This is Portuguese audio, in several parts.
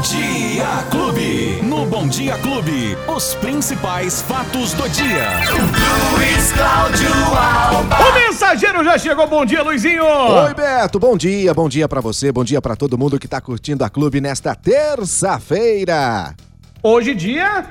Dia Clube. No Bom Dia Clube, os principais fatos do dia. Luiz Cláudio Alba. O mensageiro já chegou. Bom dia, Luizinho. Oi, Beto. Bom dia, bom dia pra você, bom dia pra todo mundo que tá curtindo a clube nesta terça-feira. Hoje dia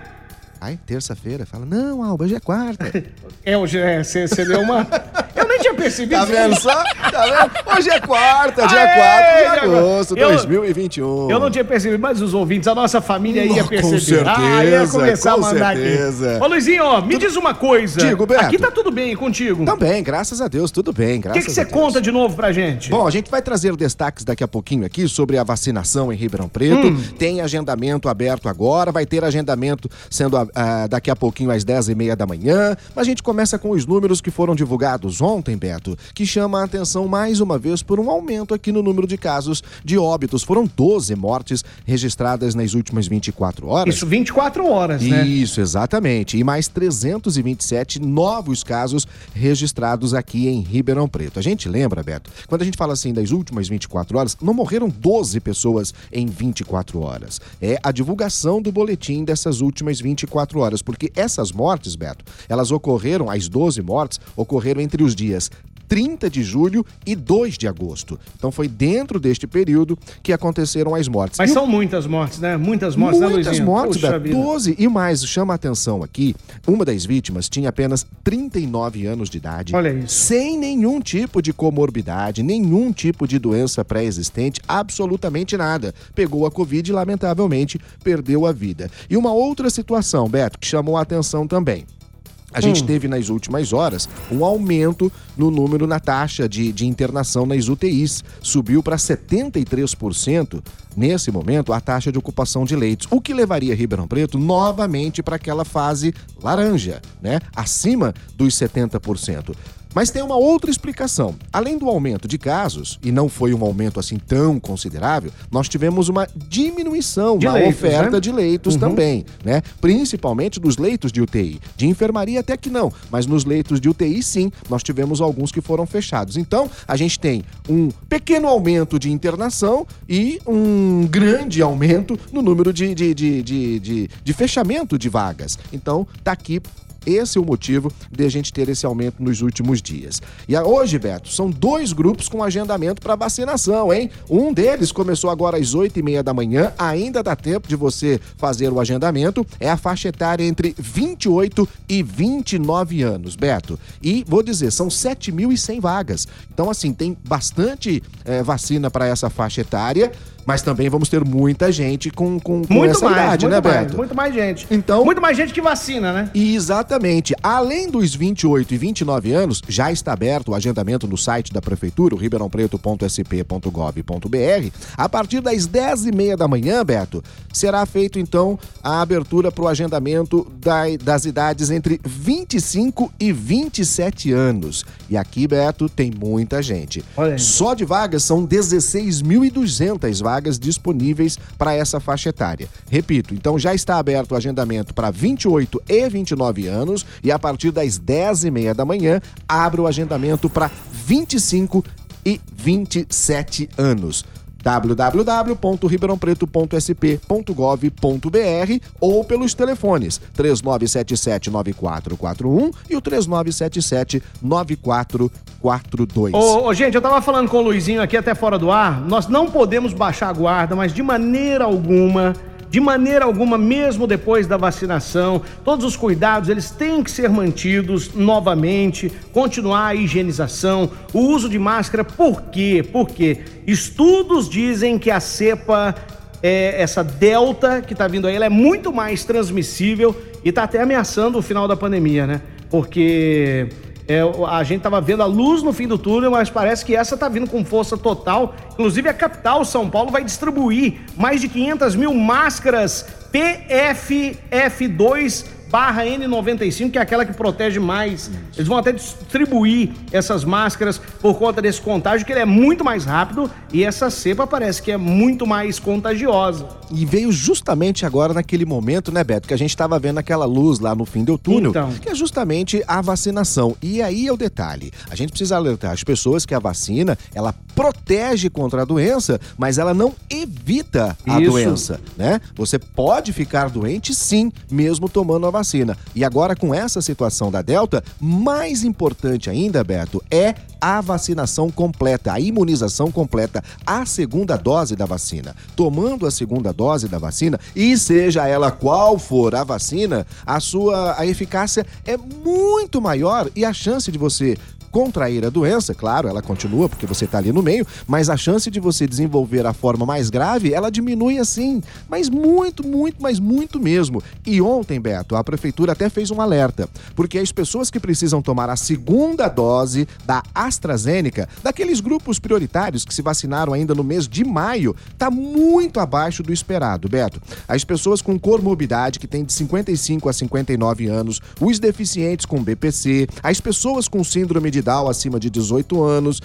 Ai, terça-feira. Fala, não, Alba, hoje é quarta. é hoje é, você deu uma Percebido. Tá vendo só? Tá vendo? Hoje é quarta, dia Aê, 4 de agosto de Eu- 2021. Eu não tinha percebido, mas os ouvintes, a nossa família ia Oh, com perceber. certeza, ah, ia começar com a mandar certeza. aqui. Ô, Luizinho, ó, me diz uma coisa. Digo, Beto. Aqui tá tudo bem contigo. Também, graças a Deus, tudo bem, o graças que que você a conta de novo pra gente? Bom, a gente vai trazer destaques daqui a pouquinho aqui sobre a vacinação em Ribeirão Preto. Hum. Tem agendamento aberto agora, vai ter agendamento sendo ah, daqui a pouquinho às 10 e meia da manhã. Mas a gente começa com os números que foram divulgados ontem, Beto, que chama a atenção mais uma vez por um aumento aqui no número de casos de óbitos. Foram 12 mortes registradas nas últimas 24 horas. Isso 24 horas, né? Isso, exatamente. E mais 327 novos casos registrados aqui em Ribeirão Preto. A gente lembra, Beto, quando a gente fala assim das últimas 24 horas, não morreram 12 pessoas em 24 horas. É a divulgação do boletim dessas últimas 24 horas, porque essas mortes, Beto, elas ocorreram, as 12 mortes, ocorreram entre os dias 30 de julho e 2 de agosto. Então foi dentro deste período que aconteceram as mortes. Mas E o são muitas mortes, né? Muitas mortes, né, Muitas Luizinho? mortes, vida. 12 e mais. Chama a atenção aqui, uma das vítimas tinha apenas 39 anos de idade. Olha isso. Sem nenhum tipo de comorbidade, nenhum tipo de doença pré-existente, absolutamente nada. Pegou a Covid e, lamentavelmente, perdeu a vida. E uma outra situação, Beto, que chamou a atenção também. A gente teve nas últimas horas um aumento no número na taxa de, de internação nas UTIs. Subiu para 73% nesse momento a taxa de ocupação de leitos, o que levaria Ribeirão Preto novamente para aquela fase laranja, né? Acima dos 70%. Mas tem uma outra explicação. Além do aumento de casos, e não foi um aumento assim tão considerável, nós tivemos uma diminuição De na leitos, oferta né? de leitos também, né? Principalmente dos leitos de UTI. De enfermaria até que não, mas nos leitos de UTI sim, nós tivemos alguns que foram fechados. Então, a gente tem um pequeno aumento de internação e um grande aumento no número de, de, de, de, de, de fechamento de vagas. Então, tá aqui esse é o motivo de a gente ter esse aumento nos últimos dias. E hoje, Beto, são dois grupos com agendamento para vacinação, hein? Um deles começou agora às 8 e meia da manhã, ainda dá tempo de você fazer o agendamento. É a faixa etária entre 28 e 29 anos, Beto. E vou dizer, são 7.100 vagas. Então, assim, tem bastante eh, vacina para essa faixa etária, mas também vamos ter muita gente com, com, com Muito essa mais, idade, muito né, mais, Beto? muito mais gente. Então- Muito mais gente que vacina, né? Exatamente. Além dos 28 e 29 anos, já está aberto o agendamento no site da Prefeitura, o ribeirãopreto.sp.gov.br. A partir das 10h30 da manhã, Beto, será feito então a abertura para o agendamento da- das idades entre 25 e 27 anos. E aqui, Beto, tem muita gente. Olha. Só de vagas são 16.200 vagas disponíveis para essa faixa etária. Repito, então já está aberto o agendamento para 28 e 29 anos e a partir das 10h30 da manhã abre o agendamento para 25 e 27 anos www.ribeirãopreto.sp.gov.br ou pelos telefones 3977-9441 e o 3977-9442. Ô, ô, gente, eu tava falando com o Luizinho aqui até fora do ar. Nós não podemos baixar a guarda, mas de maneira alguma, de maneira alguma, mesmo depois da vacinação, todos os cuidados eles têm que ser mantidos novamente, continuar a higienização, o uso de máscara. Por quê? Porque estudos dizem que a cepa é, essa delta que tá vindo aí, ela é muito mais transmissível e tá até ameaçando o final da pandemia, né? Porque é, a gente tava vendo a luz no fim do túnel, mas parece que essa tá vindo com força total. Inclusive a capital, São Paulo, vai distribuir mais de 500 mil máscaras PFF2 barra N95, que é aquela que protege mais. Eles vão até distribuir essas máscaras por conta desse contágio, que ele é muito mais rápido e essa cepa parece que é muito mais contagiosa. E veio justamente agora naquele momento, né, Beto, que a gente estava vendo aquela luz lá no fim do túnel, então. que é justamente a vacinação. E aí é o detalhe. A gente precisa alertar as pessoas que a vacina, ela protege contra a doença, mas ela não evita a Isso. doença, né? Você pode ficar doente sim, mesmo tomando a vacina. E agora com essa situação da Delta, mais importante ainda, Beto, é a vacinação completa, a imunização completa, a segunda dose da vacina. Tomando a segunda dose da vacina, e seja ela qual for a vacina, a sua a eficácia é muito maior e a chance de você contrair a doença, claro, ela continua porque você está ali no meio, mas a chance de você desenvolver a forma mais grave, ela diminui assim, mas muito, muito, mas muito mesmo. E ontem, Beto, a prefeitura até fez um alerta, porque as pessoas que precisam tomar a segunda dose da AstraZeneca, daqueles grupos prioritários que se vacinaram ainda no mês de maio, está muito abaixo do esperado, Beto. As pessoas com comorbidade que têm de 55 a 59 anos, os deficientes com BPC, as pessoas com síndrome de acima de 18 anos,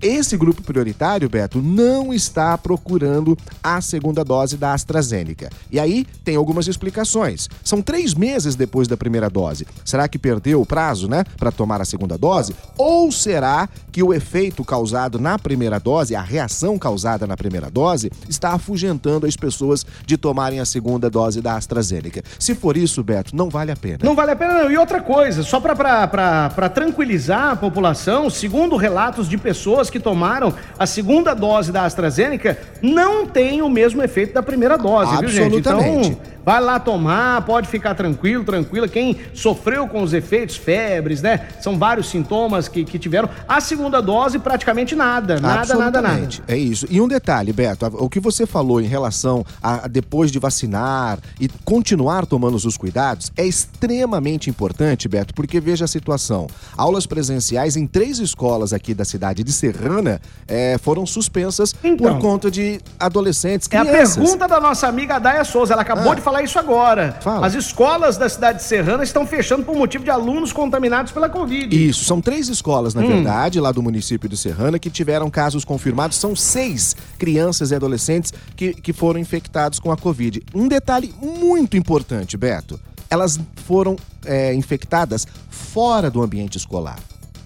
esse grupo prioritário, Beto, não está procurando a segunda dose da AstraZeneca. E aí tem algumas explicações. São três meses depois da primeira dose. Será que perdeu o prazo, né, para tomar a segunda dose? Ou será que o efeito causado na primeira dose, a reação causada na primeira dose, está afugentando as pessoas de tomarem a segunda dose da AstraZeneca? Se for isso, Beto, não vale a pena. Não vale a pena, não. E outra coisa, só para tranquilizar a população, segundo relatos de pessoas pessoas que tomaram a segunda dose da AstraZeneca não têm o mesmo efeito da primeira dose, viu, gente? Então, Vai lá tomar, pode ficar tranquilo, tranquila. Quem sofreu com os efeitos, febres, né? São vários sintomas que, que tiveram. A segunda dose, praticamente nada. Nada, nada, nada. É isso. E um detalhe, Beto, o que você falou em relação a depois de vacinar e continuar tomando os cuidados é extremamente importante, Beto, porque veja a situação. Aulas presenciais em três escolas aqui da cidade de Serrana é, foram suspensas então, por conta de adolescentes, crianças. É a pergunta da nossa amiga Daia Souza. Ela acabou ah. de falar isso agora. Fala. As escolas da cidade de Serrana estão fechando por motivo de alunos contaminados pela Covid. Isso, são três escolas, na hum. verdade, lá do município de Serrana, que tiveram casos confirmados. São seis crianças e adolescentes que, que foram infectados com a Covid. Um detalhe muito importante, Beto: elas foram é, infectadas fora do ambiente escolar.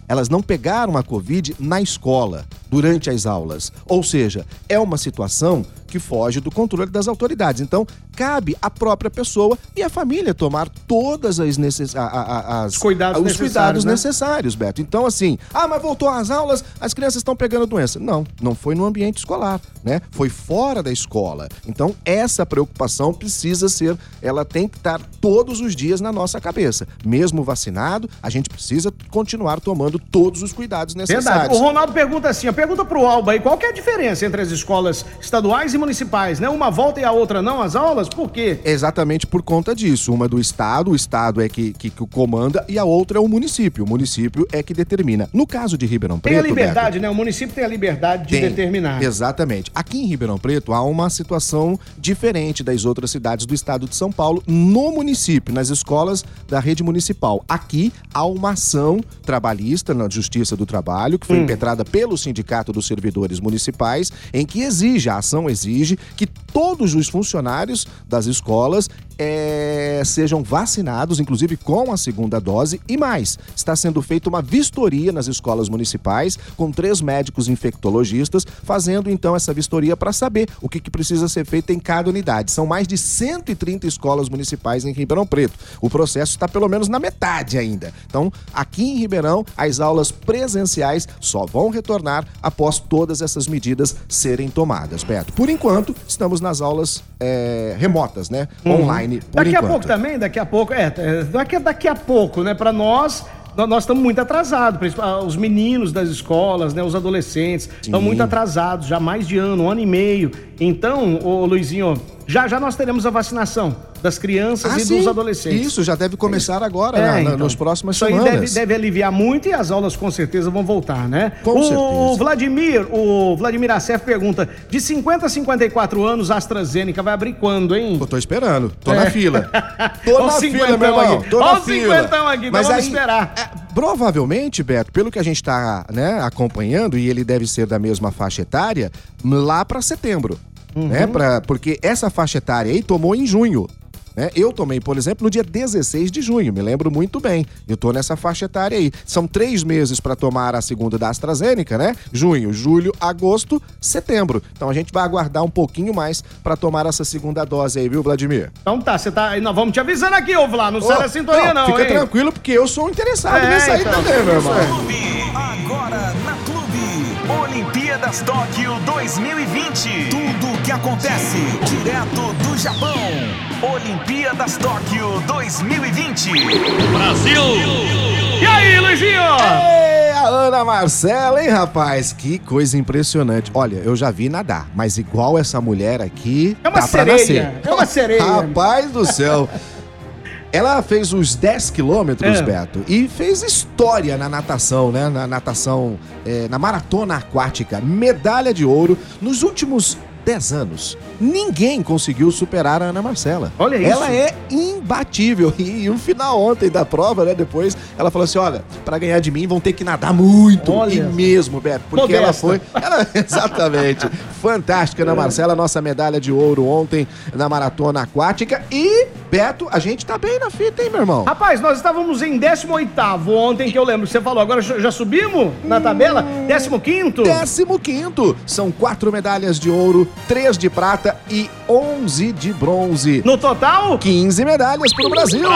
Elas não pegaram a Covid na escola, durante as aulas. Ou seja, é uma situação que foge do controle das autoridades. Então, cabe à própria pessoa e à família tomar todas as, necess... a, a, as... os cuidados, os necessários, cuidados né? necessários, Beto. Então, assim, ah, mas voltou às aulas, as crianças estão pegando doença. Não, não foi no ambiente escolar, né? Foi fora da escola. Então, essa preocupação precisa ser, ela tem que estar todos os dias na nossa cabeça. Mesmo vacinado, a gente precisa continuar tomando todos os cuidados necessários. Verdade. O Ronaldo pergunta assim, pergunta pro Alba aí, qual que é a diferença entre as escolas estaduais e municipais, né? Uma volta e a outra não as aulas? Por quê? Exatamente por conta disso. Uma do estado, o estado é que, que, que comanda e a outra é o município. O município é que determina. No caso de Ribeirão Preto. Tem a liberdade, Beto, né? O município tem a liberdade de tem, determinar. Exatamente. Aqui em Ribeirão Preto há uma situação diferente das outras cidades do estado de São Paulo no município, nas escolas da rede municipal. Aqui há uma ação trabalhista na Justiça do Trabalho, que foi hum. impetrada pelo Sindicato dos Servidores Municipais, em que exige, a ação exige exige que todos os funcionários das escolas é, sejam vacinados, inclusive com a segunda dose, e mais, está sendo feita uma vistoria nas escolas municipais com três médicos infectologistas fazendo então essa vistoria para saber o que, que precisa ser feito em cada unidade. São mais de 130 escolas municipais em Ribeirão Preto. O processo está pelo menos na metade ainda. Então, aqui em Ribeirão, as aulas presenciais só vão retornar após todas essas medidas serem tomadas, Beto. Por enquanto, estamos nas aulas é, remotas, né? Uhum. Online. daqui enquanto. a pouco também, daqui a pouco, é, é, daqui, daqui a pouco, né? Para nós, nós estamos muito atrasados, os meninos das escolas, né, os adolescentes, estão muito atrasados, já mais de ano, um ano e meio. Então, ô Luizinho, Já já nós teremos a vacinação das crianças Ah, e sim. dos adolescentes. Isso, já deve começar agora, É, na, então. nas próximas Isso aí semanas. deve, deve aliviar muito e as aulas com certeza vão voltar, né? Com o certeza. Vladimir, o Vladimir Assef pergunta: de 50 a 54 anos, a AstraZeneca vai abrir quando, hein? Eu tô esperando, tô É. na fila. Tô na fila, meu irmão. aqui. Tô Ó na fila. aqui, então vamos esperar. é, provavelmente, Beto, pelo que a gente tá né, acompanhando, e ele deve ser da mesma faixa etária, lá pra setembro. Uhum. Né, pra, porque essa faixa etária aí tomou em junho. né? Eu tomei, por exemplo, no dia 16 de junho, me lembro muito bem. Eu tô nessa faixa etária aí. São três meses para tomar a segunda da AstraZeneca, né? Junho, julho, agosto, setembro. Então a gente vai aguardar um pouquinho mais para tomar essa segunda dose aí, viu, Vladimir? Então tá, você tá. Nós vamos te avisando aqui, ô Vlad. Não sai Ó, da sintonia, não, Fica hein? tranquilo, porque eu sou interessado É, nisso aí então. também, meu irmão. Olimpíadas Tóquio 2020. Tudo o que acontece direto do Japão. Olimpíadas Tóquio 2020. E aí, Luizinho? Ei, a Ana Marcela, hein, rapaz? Que coisa impressionante. Olha, eu já vi nadar, mas igual essa mulher aqui, É uma sereia, nascer. é uma sereia. Rapaz do céu. Ela fez os 10 quilômetros, É. Beto, e fez história na natação, né? Na natação, é, na maratona aquática. Medalha de ouro nos últimos 10 anos. Ninguém conseguiu superar a Ana Marcela. Olha isso. Ela é imbatível. E, no final ontem da prova, né? Depois, ela falou assim: olha, pra ganhar de mim vão ter que nadar muito. Olha. E mesmo, Beto, porque Modesta. ela foi. Ela, exatamente. Fantástica, Ana Marcela, nossa medalha de ouro ontem na maratona aquática. E, Beto, a gente tá bem na fita, hein, meu irmão? Rapaz, nós estávamos em 18 ontem, que eu lembro que você falou. Agora já subimos na tabela? 15? Décimo quinto. São quatro medalhas de ouro, três de prata e 11 de bronze. No total? 15 medalhas para o Brasil.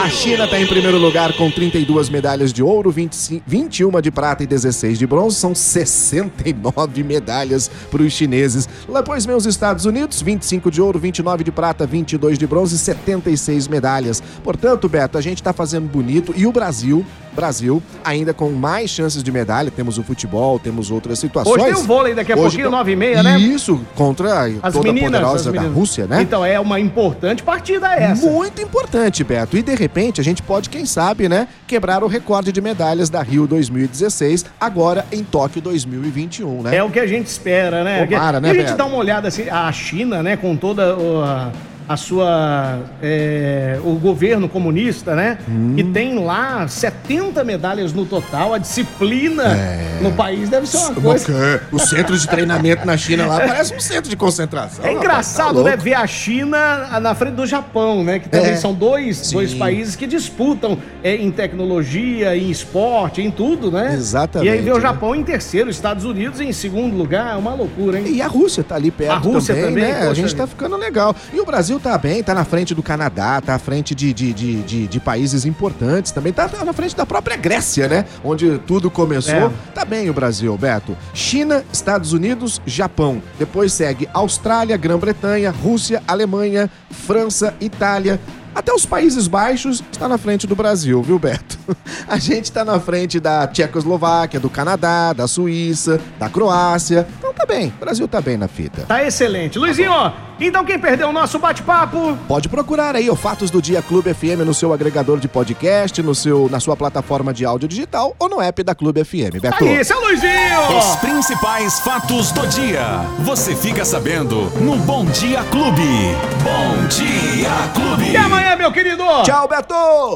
A China está em primeiro lugar com 32 medalhas de ouro, 25, 21 de prata e 16 de bronze. São 69 medalhas para os chineses. Lá, pois vem os Estados Unidos, 25 de ouro, 29 de prata, 22 de bronze, 76 medalhas. Portanto, Beto, a gente está fazendo bonito e o Brasil, Brasil, ainda com mais chances de medalha. Temos o futebol, temos outras situações. Hoje tem o vôlei daqui a Hoje pouquinho, 9 e meia, né? Isso, contra As toda a meninas, poderosa da. Rússia, né? Então é uma importante partida essa. Muito importante, Beto. E de repente a gente pode, quem sabe, né, quebrar o recorde de medalhas da Rio 2016, agora em Tóquio 2021, né? É o que a gente espera, né? Tomara, né, e a gente Beto? dá uma olhada assim, a China, né, com toda a, a sua. é, o governo comunista, né? Hum. Que tem lá 70 medalhas no total. A disciplina no país deve ser uma coisa. O centro de treinamento na China lá parece um centro de concentração. É rapaz, engraçado, tá né? Ver a China na frente do Japão, né? Que também É. são dois, Sim. dois países que disputam é, em tecnologia, em esporte, em tudo, né? Exatamente, E aí ver o né? Japão em terceiro, Estados Unidos em segundo lugar, é uma loucura, hein? E a Rússia tá ali perto A Rússia também, também, né? A gente tá ficando legal. E o Brasil tá bem, tá na frente do Canadá, tá à frente de, de, de, de, de países importantes também. Tá, tá na frente da própria Grécia, né? Onde tudo começou. É. Tá bem o Brasil, Beto. China, Estados Unidos, Japão. Depois segue Austrália, Grã-Bretanha, Rússia, Alemanha, França, Itália. Até os Países Baixos está na frente do Brasil, viu, Beto? A gente tá na frente da Tchecoslováquia, do Canadá, da Suíça, da Croácia. Tá bem, o Brasil tá bem na fita. Tá excelente. Luizinho, então quem perdeu o nosso bate-papo? Pode procurar aí o Fatos do Dia Clube FM no seu agregador de podcast, no seu, na sua plataforma de áudio digital ou no app da Clube FM, Beto. Aí, seu Luizinho! Os principais fatos do dia. Você fica sabendo no Bom Dia Clube. Bom Dia Clube. E amanhã, meu querido? Tchau, Beto!